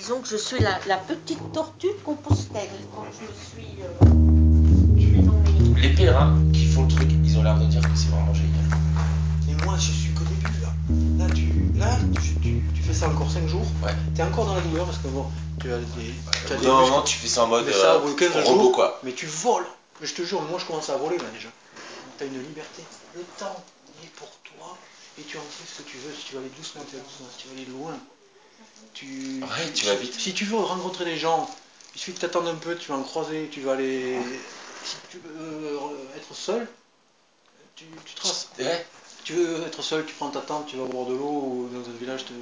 disons que je suis la, la petite tortue de Compostelle quand je suis, euh, je suis dans mes... Les pèlerins qui font le truc, ils ont l'air de dire que c'est vraiment génial. Et moi, je suis qu'au début, là. Là, tu, là, tu, tu- tu fais ça encore 5 jours. Ouais. T'es encore dans la douleur parce que bon, tu as des, tu as des muscles. moment, tu fais ça en mode Mais ça, euh, au bout de 15 robot, jours, quoi. Mais tu voles. Je te jure, moi, je commence à voler, là, déjà. T'as une liberté. Le temps il est pour toi. Et tu en fais ce que tu veux. Si tu veux aller doucement, tu vas doucement. Si tu veux aller loin, tu... Ouais, tu vas vite. Si tu veux rencontrer des gens, il suffit que tu attendes un peu, tu vas en croiser, tu vas aller... Si tu veux euh, être seul, tu, tu traces. Ouais. Tu veux être seul, tu prends ta tente, tu vas boire de l'eau ou dans un village. te-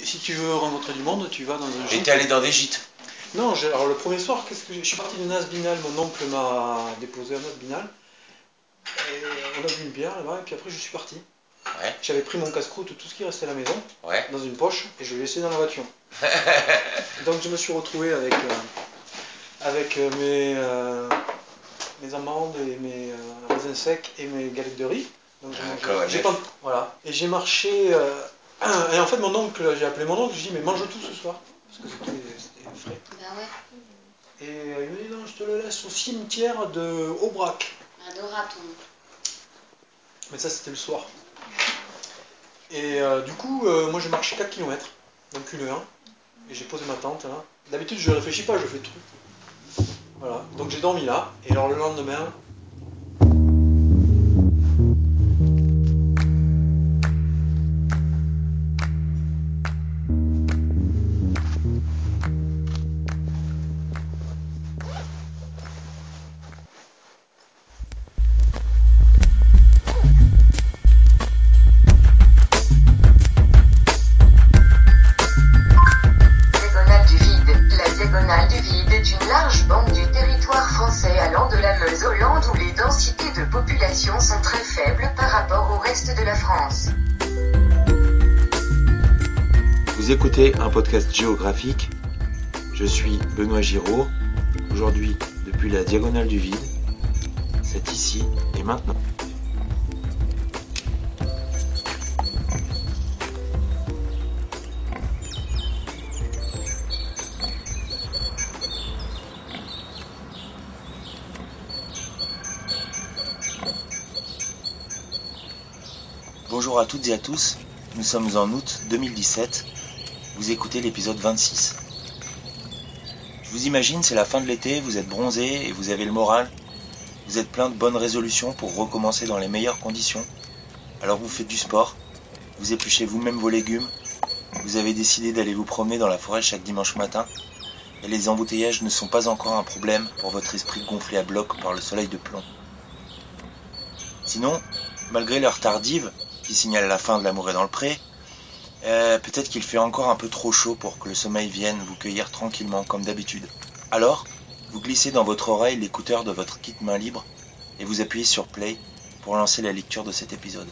Et si tu veux rencontrer du monde, tu vas dans un Et gîte. t'es allé dans des gîtes. Non, alors le premier soir, qu'est-ce que je suis parti de Nasbinal, mon oncle m'a déposé à Nasbinal. Et on a bu une bière là-bas, et puis après je suis parti. Ouais. J'avais pris mon casse-croûte, tout ce qui restait à la maison, Ouais. dans une poche, et je l'ai laissé dans la voiture. Donc je me suis retrouvé avec, euh, avec euh, mes, euh, mes amandes et mes euh, raisins secs et mes galettes de riz. Donc j'ai Ah, pas- voilà. Et j'ai marché. euh, et en fait, mon oncle, j'ai appelé mon oncle, je lui ai dit, mais mange tout ce soir. Parce que c'était c'était frais. Bah ouais, Et euh, il me dit, non, je te le laisse au cimetière de Aubrac. adorable ton Mais ça, c'était le soir. Et euh, du coup, euh, moi, j'ai marché 4 km, donc une heure. Et j'ai posé ma tente là. D'habitude, je réfléchis pas, je fais tout. Voilà. Donc j'ai dormi là. Et alors le lendemain, podcast géographique. Je suis Benoît Giraud. Aujourd'hui, depuis la diagonale du vide. C'est ici et maintenant. Bonjour à toutes et à tous. Nous sommes en août 2017. Vous écoutez l'épisode 26. Je vous imagine, c'est la fin de l'été, vous êtes bronzé et vous avez le moral. Vous êtes plein de bonnes résolutions pour recommencer dans les meilleures conditions. Alors vous faites du sport, vous épluchez vous-même vos légumes, vous avez décidé d'aller vous promener dans la forêt chaque dimanche matin, et les embouteillages ne sont pas encore un problème pour votre esprit gonflé à bloc par le soleil de plomb. Sinon, malgré l'heure tardive, qui signale la fin de l'amour est dans le pré, euh, peut-être qu'il fait encore un peu trop chaud pour que le sommeil vienne vous cueillir tranquillement comme d'habitude. Alors, vous glissez dans votre oreille l'écouteur de votre kit main libre et vous appuyez sur play pour lancer la lecture de cet épisode.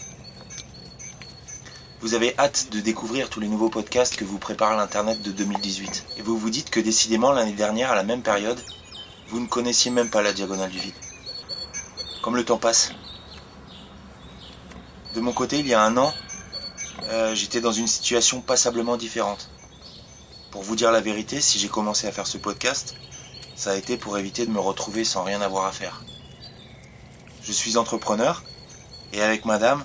Vous avez hâte de découvrir tous les nouveaux podcasts que vous prépare l'Internet de 2018 et vous vous dites que décidément l'année dernière à la même période, vous ne connaissiez même pas la diagonale du vide. Comme le temps passe. De mon côté, il y a un an, euh, j'étais dans une situation passablement différente. Pour vous dire la vérité, si j'ai commencé à faire ce podcast, ça a été pour éviter de me retrouver sans rien avoir à faire. Je suis entrepreneur, et avec madame,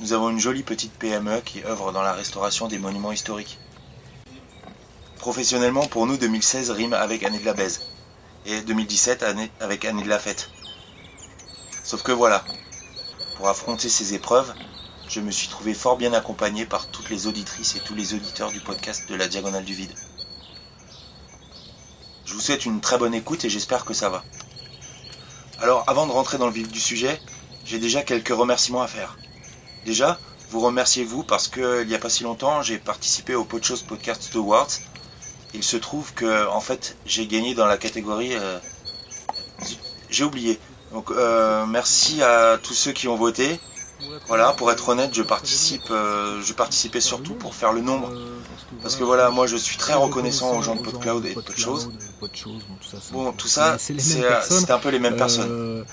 nous avons une jolie petite PME qui œuvre dans la restauration des monuments historiques. Professionnellement, pour nous, 2016 rime avec année de la baise, et 2017 année avec année de la fête. Sauf que voilà, pour affronter ces épreuves, je me suis trouvé fort bien accompagné par toutes les auditrices et tous les auditeurs du podcast de la Diagonale du Vide. Je vous souhaite une très bonne écoute et j'espère que ça va. Alors, avant de rentrer dans le vif du sujet, j'ai déjà quelques remerciements à faire. Déjà, vous remerciez vous parce que il n'y a pas si longtemps, j'ai participé au Podchose Podcast Awards. Il se trouve que, en fait, j'ai gagné dans la catégorie. euh, j'ai oublié. Donc, euh, merci à tous ceux qui ont voté. Voilà, pour être honnête, je participe, euh, je participais surtout pour faire le nombre. Parce que voilà, moi je suis très reconnaissant aux gens de PodCloud et de PodChose. Bon, tout ça, c'est euh, un peu les mêmes personnes. Euh,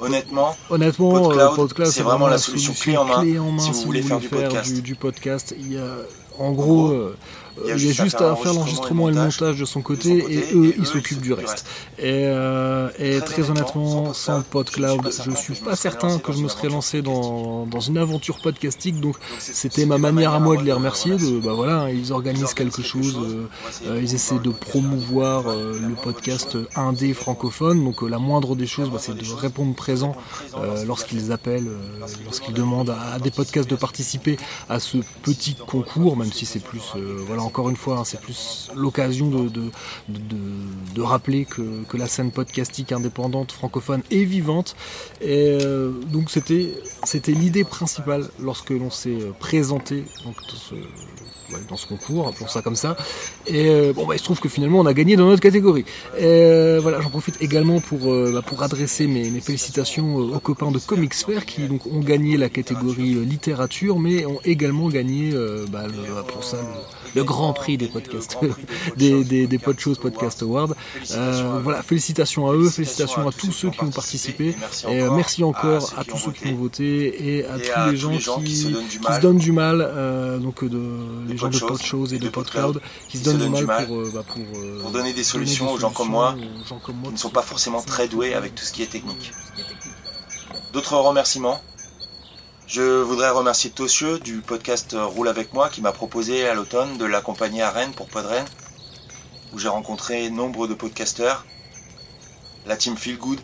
Honnêtement, honnêtement, PodCloud, euh, PodCloud, c'est vraiment la solution clé en main si vous voulez faire du podcast. du, du podcast. Il y a- En gros, euh, il y a juste à faire l'enregistrement et le montage de son côté, et eux, ils s'occupent du reste. Et, euh, et Très honnêtement, sans PodCloud, je suis pas certain que je me serais lancé dans, dans une aventure podcastique. Donc, c'était ma manière à moi de les remercier. De, bah voilà, ils organisent quelque chose. euh, euh, ils essaient de promouvoir euh, le podcast indé francophone. Donc, euh, la moindre des choses, bah, c'est de répondre présent lorsqu'ils appellent, lorsqu'ils demandent à, à des podcasts de participer à ce petit concours, même si c'est plus, voilà, encore une fois, hein, c'est plus l'occasion de, de, rappeler que, que la scène podcastique indépendante francophone est vivante. Et euh, donc c'était c'était l'idée principale lorsque l'on s'est euh, présenté dans ce concours, appelons ça comme ça. Et euh, bon bah il se trouve que finalement on a gagné dans notre catégorie. Et voilà, j'en profite également pour bah, pour adresser mes, mes félicitations aux copains de Fair qui donc ont gagné la catégorie littérature, mais ont également gagné bah, pour ça le, le grand prix des podcasts, des des, Podcast Awards. Euh, voilà, félicitations à eux, félicitations à tous ceux qui ont participé. Et euh, merci encore à tous ceux qui ont voté et à tous les gens qui, se donnent du mal. euh, donc de les gens de Podchose Podchose et de PodCloud, qui se donnent du mal pour, euh, bah, pour, euh, Pour donner des solutions aux gens comme moi, qui ne sont pas forcément très doués avec tout ce qui est technique. D'autres remerciements Je voudrais remercier Tossieux du podcast Roule avec moi qui m'a proposé à l'automne de l'accompagner à Rennes pour Podren, où j'ai rencontré nombre de podcasteurs, la team Feel Good,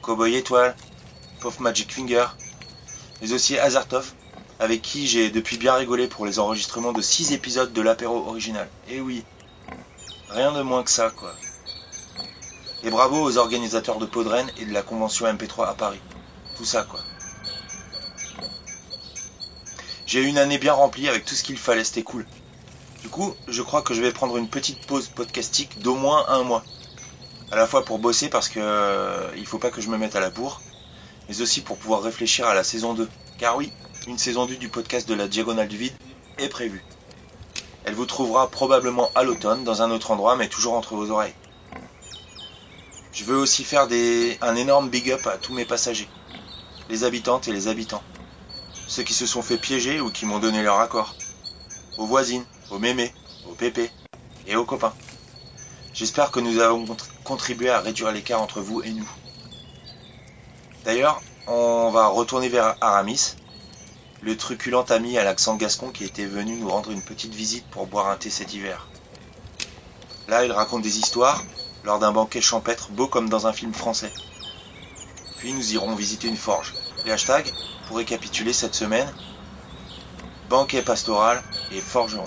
Cowboy Étoile, Puff Magic Finger, mais aussi Azartov, avec qui j'ai depuis bien rigolé pour les enregistrements de 6 épisodes de l'apéro original. Et oui, rien de moins que ça, quoi. Et bravo aux organisateurs de Podren et de la convention MP3 à Paris. Tout ça, quoi. J'ai eu une année bien remplie avec tout ce qu'il fallait, c'était cool. Du coup, je crois que je vais prendre une petite pause podcastique d'au moins un mois. À la fois pour bosser parce que euh, il faut pas que je me mette à la bourre, mais aussi pour pouvoir réfléchir à la saison 2. Car oui, une saison 2 du podcast de la Diagonale du Vide est prévue. Elle vous trouvera probablement à l'automne dans un autre endroit, mais toujours entre vos oreilles. Je veux aussi faire un énorme big up à tous mes passagers, les habitantes et les habitants, ceux qui se sont fait piéger ou qui m'ont donné leur accord, aux voisines, aux mémés, aux pépés et aux copains. J'espère que nous avons contr- contribué à réduire l'écart entre vous et nous. D'ailleurs, on va retourner vers Aramis, le truculent ami à l'accent gascon qui était venu nous rendre une petite visite pour boire un thé cet hiver. Là, il raconte des histoires lors d'un banquet champêtre beau comme dans un film français. Puis nous irons visiter une forge. Les hashtags, pour récapituler cette semaine, banquet pastoral et forgeron.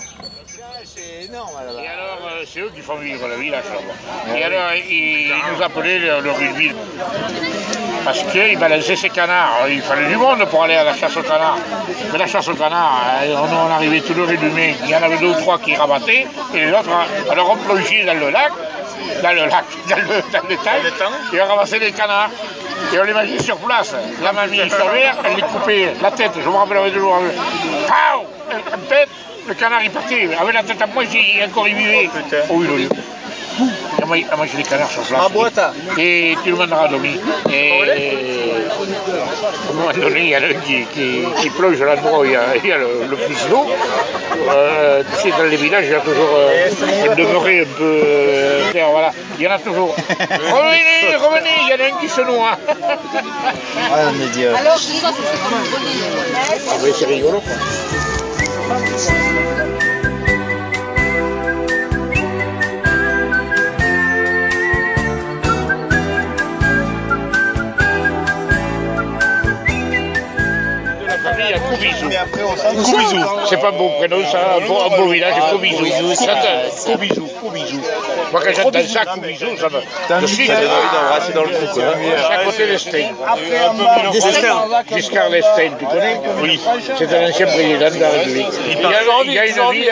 C'est énorme là-bas. Et alors, euh, c'est eux qui font vivre le village là-bas. Et alors, ils, ils nous appelaient le, le rugby. Parce qu'ils balançaient ces canards. Il fallait du monde pour aller à la chasse aux canards. Mais la chasse aux canards, on, arrivait toujours résumé. Il y en avait deux ou trois qui rabattaient, et les autres, alors on plongeait dans le lac, dans le lac, dans le, dans le temps, et on ramassait les canards. Et on les mangeait sur place. La mamie infirmière, elle les coupait la tête, je me rappellerai toujours. Pau En tête, le canard il partait. Avec la tête à moi, j'ai encore il vivait. Oh, oui, oui. Elle mangé les canards sur place. Ma boîte à- Et tout le monde a dormi. Et à un moment donné, il y en a un qui, qui, qui plonge à l'endroit où il y a, il y a le, le plus d'eau. Euh, tu sais, dans les villages, il y a toujours euh, demeuré un peu. euh, voilà. Il y en a toujours. revenez, revenez, il y en a un qui se noie. Ah, mais Dieu. Alors, je dis, ça, c'est vraiment. Ah, mais c'est rigolo. quoi. Coubizou. Coubizou, c'est pas un bon prénom, ça, un beau, village, Coubizou. Coubizou, Coubizou. Moi, quand j'entends ça, Coubizou, ça me. De suite, T'as envie d'embrasser dans le cou, quoi. c'est à côté d'Estaing. Destin. Giscard d'Estaing, tu connais Oui. C'est un ancien président de la République. Il y a, une ville,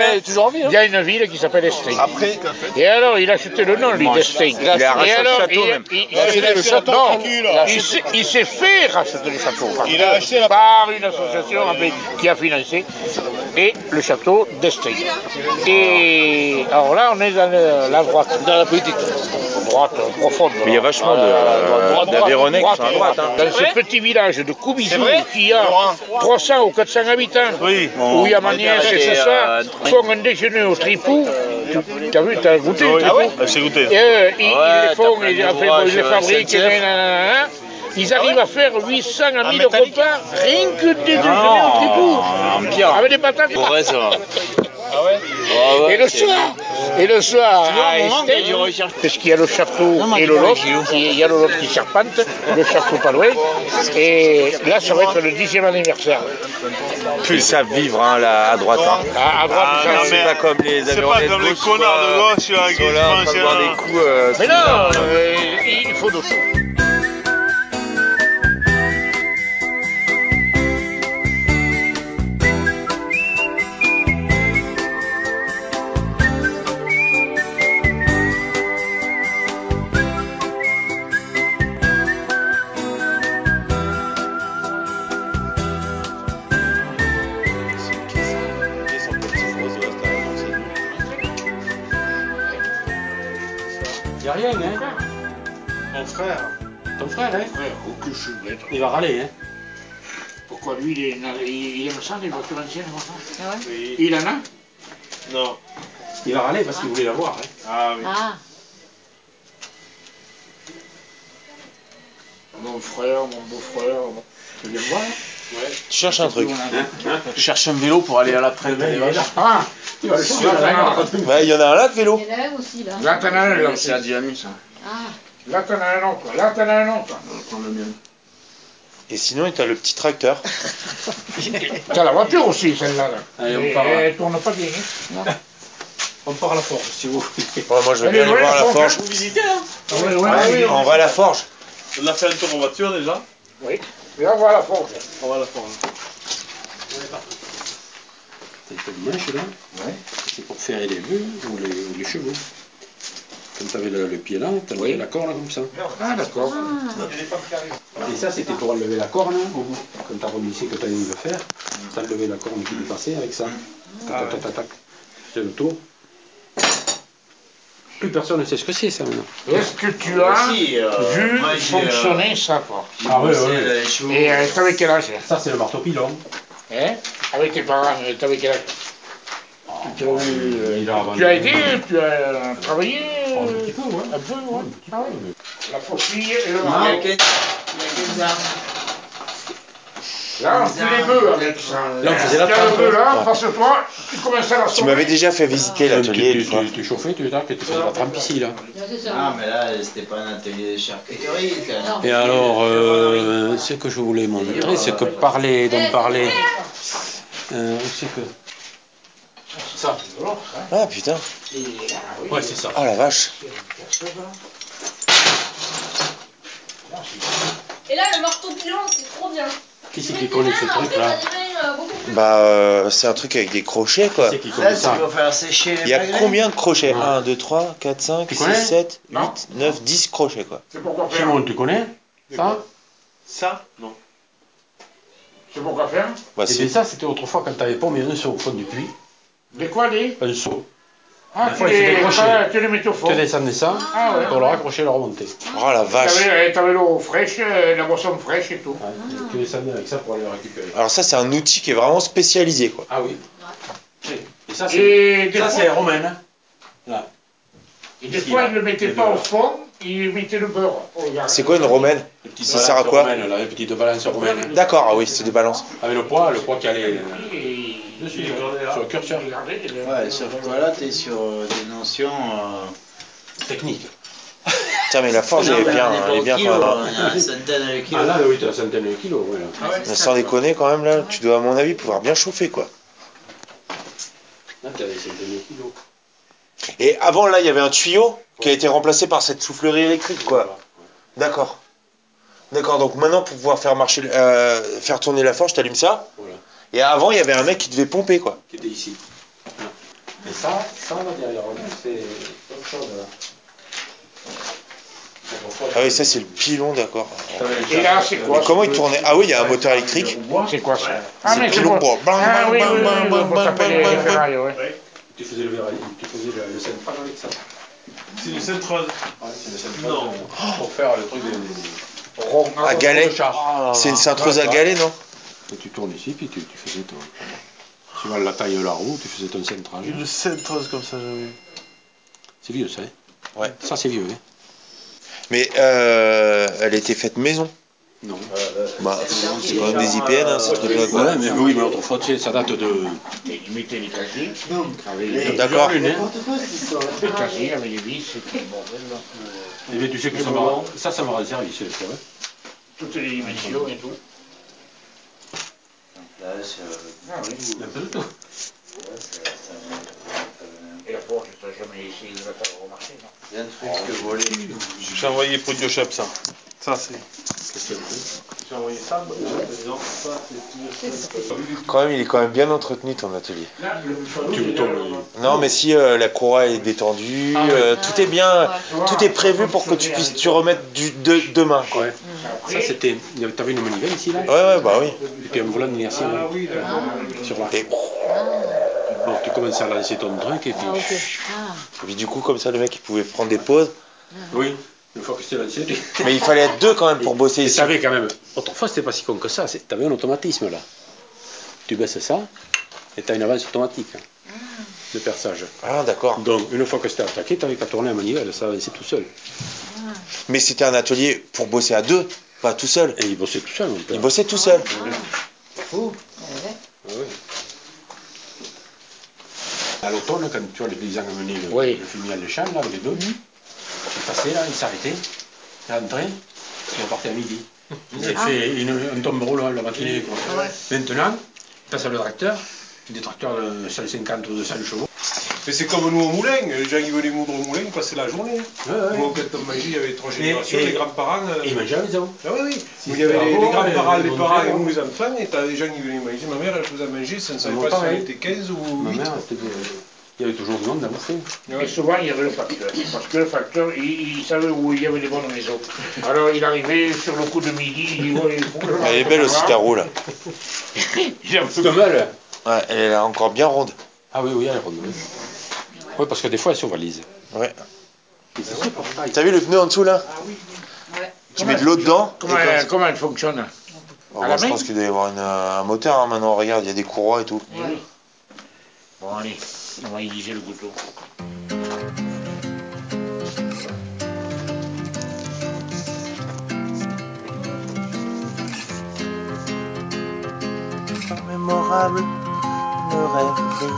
il y a une ville qui s'appelle Estaing. Après, Et alors, il a acheté le nom, lui, d'Estaing. Il a Et racheté le château, même. il- a acheté le château, il s'est- fait racheter le château. Il a acheté Par une association qui a financé et le château d'Estey. Et alors là, on est dans la droite, dans la politique. Droite euh, profonde. Mais il y a vachement de- droite, sont à droite, hein. Dans ce petit village de Coubizou, qui a 300 ou 400 habitants, Oui. où il y a ma nièce et tout ça, font un déjeuner au tripou. Tu as vu, tu as goûté le tripou Ah, c'est goûté. ils, Ouais, ils les font, ils, ils les euh, fabriquent, ils arrivent à faire 800 à 1000 métallique. repas rien que des déjeuners au pire. Avec des patates. Pour ça va. Ah ouais Et le c'est- soir, et le soir, à Estelle, parce qu'il y a le château et le lot, il y a le lot qui serpente, le château pas loin, et là ça va être le dixième anniversaire. Plus ils savent vivre hein, là, à droite. Hein. À, à droite, Ah, ça, non, c'est- pas comme les C'est pas comme de les connards de gauche là, qui qui sont là en train de se boire pensent, des coups. euh, Mais non, euh, il faut de tout. Hein Ouais, bête. Il va râler, hein Pourquoi lui, il, est, il, il aime ça, les voitures anciennes comme ça Oui. Il en a Non. Il va râler parce qu'il voulait l'avoir, hein Ah oui. Ah, Mon frère, mon beau-frère, mon... tu viens me voir Tu cherches un truc. Je cherche un vélo pour aller à la des vaches. Ah Il. Ouais, y en a un là de vélo. il y en a un aussi là. Là, t'en as un, là. C'est la dynamique, ça. Là, t'en as un autre. Là, t'en as un autre. On va prendre le mien. Et sinon, t'as le petit tracteur. T'as la voiture aussi, celle-là. Là. Allez, on Et- part. Elle tourne pas bien. hein. On part à la forge, si vous voulez. Ouais, moi, je vais Elle bien est aller voir la forge. Vous visitez hein Ah ouais, ouais, ouais. oui, on va à la forge. On a fait un tour en voiture déjà. Oui. Là, voilà la forge. On va à la forge. T'as le manche là Ouais. C'est pour ferrer les les, ou les chevaux. Comme t'avais le, le pied là, t'avais Oui. la corne comme ça. Ah, d'accord. Et ça, c'était pour enlever la corne hein, au bout. Quand t'as remissé que t'as eu de faire, t'as enlevé la corne qui dépassait avec ça. Tac, tac, tac, tac. C'est le tour. Plus personne ne sait ce que c'est ça maintenant. Est-ce que tu as Aussi, euh, vu moi, fonctionner ça, quoi Ah bossé, ouais. euh. Et euh, t'avais quel âge Ça, c'est le marteau pilon. Hein Avec tes parents, euh, t'avais quel âge tu, as eu, euh, Il a tu as aidé, tu as euh, travaillé ouais. un peu, ouais. Un petit peu, Ah ouais. mais- La faucille et le Il y a marteau. quel- il y a quels arbres Là, on fait les bœufs avec ça. Là, on faisait la bœuf là, face à toi, tu commences à la Tu m'avais déjà fait visiter Tu, l'atelier tu, une fois. tu, tu chauffais, tu, tu faisais la trempe ici là. Ah, mais là, c'était pas un atelier de charcuterie. Et alors, euh, ce que je voulais montrer, c'est que parler, donc parler, euh, c'est que. Ça, c'est ça. Ah putain. Ouais, c'est ça. Oh la vache. Et là, le marteau pilon, c'est trop bien. Qui c'est qui connaît ce truc là Bah, euh, c'est un truc avec des crochets quoi. Qui c'est qui c'est ça Il y a combien de crochets Ouais. 1, 2, 3, 4, 5, Tu 6, connais 7, 8, Non. 9, 10 crochets quoi. C'est pour quoi faire Simon, tu connais ça Ça Non. C'est pour quoi faire Bah, Et ça, c'était autrefois quand t'avais pas mis un seau au fond du puits, De quoi les un seau. Ah, tu les, ah, tu les mettais au fond. Tu descendais ça Ah ouais. pour le raccrocher et le remonter. Oh la vache. T'avais t'avais l'eau fraîche, euh, la boisson fraîche et tout. Et Tu descendais avec ça pour aller le récupérer. Alors ça c'est un outil qui est vraiment spécialisé quoi. Ah oui. Et ça, c'est fois, c'est romaine. hein. Là. et des ici, fois ils ne le mettaient Les pas deux, au fond, ils mettaient le beurre. C'est quoi une romaine Les Ça sert à quoi romaines, là, les petites balances romaines. D'accord, ah oui, c'est des balances. Avec le poids, le poids qui allait euh, Et- dessus, là, sur le curseur. Ouais, sauf que là, t'es sur euh, des notions. euh, Technique. Tiens mais la forge elle est bien, elle est bien quand même. hein, hein. Une centaine. Ah là, oui, t'as la centaine de kilos. Mais sans déconner quand même là, tu dois à mon avis pouvoir bien chauffer quoi. Là, t'as des centaines de kilos. Et avant là il y avait un tuyau qui a été remplacé par cette soufflerie électrique quoi. D'accord. D'accord, donc maintenant pour pouvoir faire marcher, le- euh, faire tourner la forge, t'allumes ça. Voilà. Et avant il y avait un mec qui devait pomper quoi. Qui était ici. Et ça, ça, là, derrière nous, c'est autre chose, Ah oui, ça c'est le pilon, d'accord. Et là, c'est quoi comment il tournait Ah oui, il y a un moteur électrique. C'est quoi ça C'est le mais pilon pour. Ah oui, oui, oui. Tu faisais le, verre- tu faisais le, le central avec ça. C'est une centrale. Ouais, c'est le central. Non. Pour faire le truc des. À galet Ah, C'est une cintreuse ouais, à galet, non? Et tu tournes ici, puis tu, tu faisais ton. Suivant la taille de la roue, tu faisais ton central. Une centrale comme ça, j'avais vu. C'est vieux ça, hein? Ouais. Ça c'est vieux, hein? Mais euh, elle était faite maison? Non. Bah, c'est quand même des IPN, hein, ces trucs-là, quoi. Ouais, mais oui, mais autrefois, tu sais, ça date de. Il mettait les casiers. D'accord. Les casiers avec les vis, c'était bordel. là. Eh bien, tu sais que ça m'a ça, ça m'a rendu service, c'est vrai. Toutes les dimensions et tout. Là, c'est. euh, Ah oui. Un peu de tout. Et la Porsche, t'as jamais essayé de la faire remarquer, non? Il y a un truc que voler. J'ai envoyé pour chef ça. Ça, c'est. J'ai envoyé ça, moi, disant, ça, c'est. Quand même, il est quand même bien entretenu ton atelier. Tu me tombes. Non, mais si euh, la courroie est détendue, Ah euh, tout est bien, tout est prévu pour que tu puisses tu remettre du de, demain. Quoi. Ouais. Ça c'était. T'avais une manivelle ici là Ouais, ouais, bah oui. Et puis un volant d'inertie Ah oui, d'accord. sur. Et, Bon, tu commences à lancer ton truc et puis. Ah, et puis du coup, comme ça, le mec, il pouvait prendre des pauses. Oui, une fois que c'était lancé. tu- Mais il fallait être deux quand même pour bosser Et ici. t'avais quand même. Autrefois c'était pas si con que ça, c'est- t'avais un automatisme là. Tu baisses ça et t'as une avance automatique hein, de perçage. Ah, d'accord. Donc une fois que c'était attaqué, t'avais qu'à tourner la manivelle, ça avançait tout seul. Mais c'était un atelier pour bosser à deux, pas tout seul. Et il bossait tout seul mon père. Il bossait tout seul. Ah ouais. À l'automne, quand tu vois les paysans amener le, Oui. le fumier à l'échelle, là, les deux, il passait là, il s'arrêtait, il rentrait, il repartait à midi. Il avait fait une, un tombereau là, la matinée. Quoi. Maintenant, il passe à le tracteur, des tracteurs de 150 ou 200 chevaux. Mais c'est comme nous au moulin, les gens qui venaient moudre au moulin, ils passaient la journée. Ouais, ouais. Moi, quand on mangeait, il y avait trois générations, et- les grands-parents. euh, Et il mangeait à maison. Ah oui, oui. Si il y avait les, grands-parents, les- parents et nous les enfants, et t'as des gens qui venaient manger. Ma mère, elle faisait manger, ça ne savait pas si on pareil. était 15 ou Ma 8. mère, c'était- il y avait toujours du monde à bouffer. Et souvent, il y avait le facteur. Parce que le facteur, il, il savait où il y avait les bonnes maisons. Alors, il arrivait sur le coup de midi, il dit Ouais, il faut que je Elle est belle aussi ta roue là. C'est mal. Ouais, elle est encore bien ronde. Ah oui, oui, elle est ronde. Oui, Oui, parce que des fois, elle s'ovalise. Ouais. T'as vu le pneu en dessous là? Tu mets de l'eau dedans. Comment, comme elle, comment elle fonctionne? Oh, bon, je pense qu'il doit y avoir une, euh, un moteur hein, maintenant. Regarde, il y a des courroies et tout. Oui. Bon, allez, on va aiguiser le couteau. mémorable, rêverie.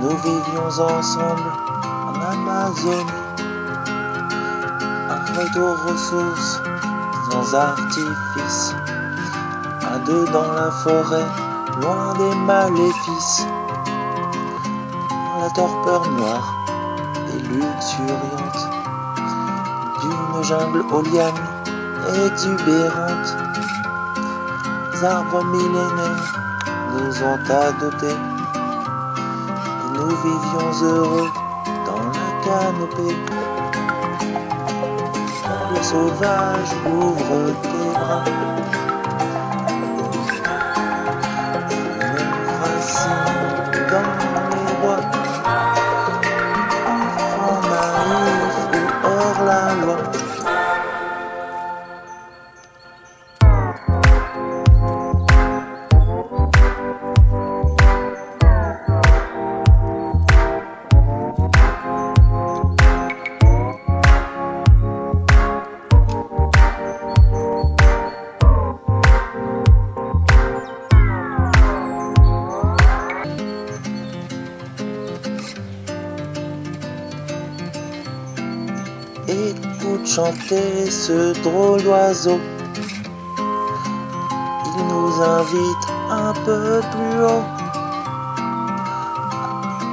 Nous vivions ensemble en Amazonie. Un retour aux sans artifice. À deux dans la forêt, loin des maléfices. Torpeur noire et luxuriante d'une jungle aux lianes exubérantes. Les arbres millénaires nous ont adoptés et nous vivions heureux dans la canopée. Le sauvage ouvre tes bras, Écoute chanter ce drôle d'oiseau. Il nous invite un peu plus haut.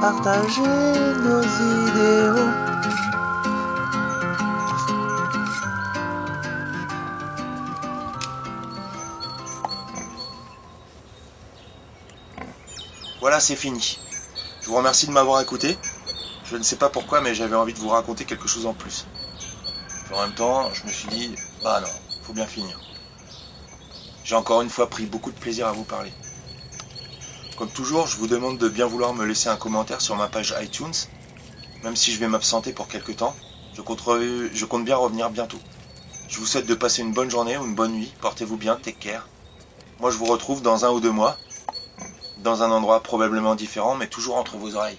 à Partager nos idéaux. Voilà, c'est fini. Je vous remercie de m'avoir écouté. Je ne sais pas pourquoi, mais j'avais envie de vous raconter quelque chose en plus. En même temps, je me suis dit, bah non, faut bien finir. J'ai encore une fois pris beaucoup de plaisir à vous parler. Comme toujours, je vous demande de bien vouloir me laisser un commentaire sur ma page iTunes, même si je vais m'absenter pour quelques temps. Je compte, je compte bien revenir bientôt. Je vous souhaite de passer une bonne journée ou une bonne nuit. Portez-vous bien, take care. Moi, je vous retrouve dans un ou deux mois, dans un endroit probablement différent, mais toujours entre vos oreilles.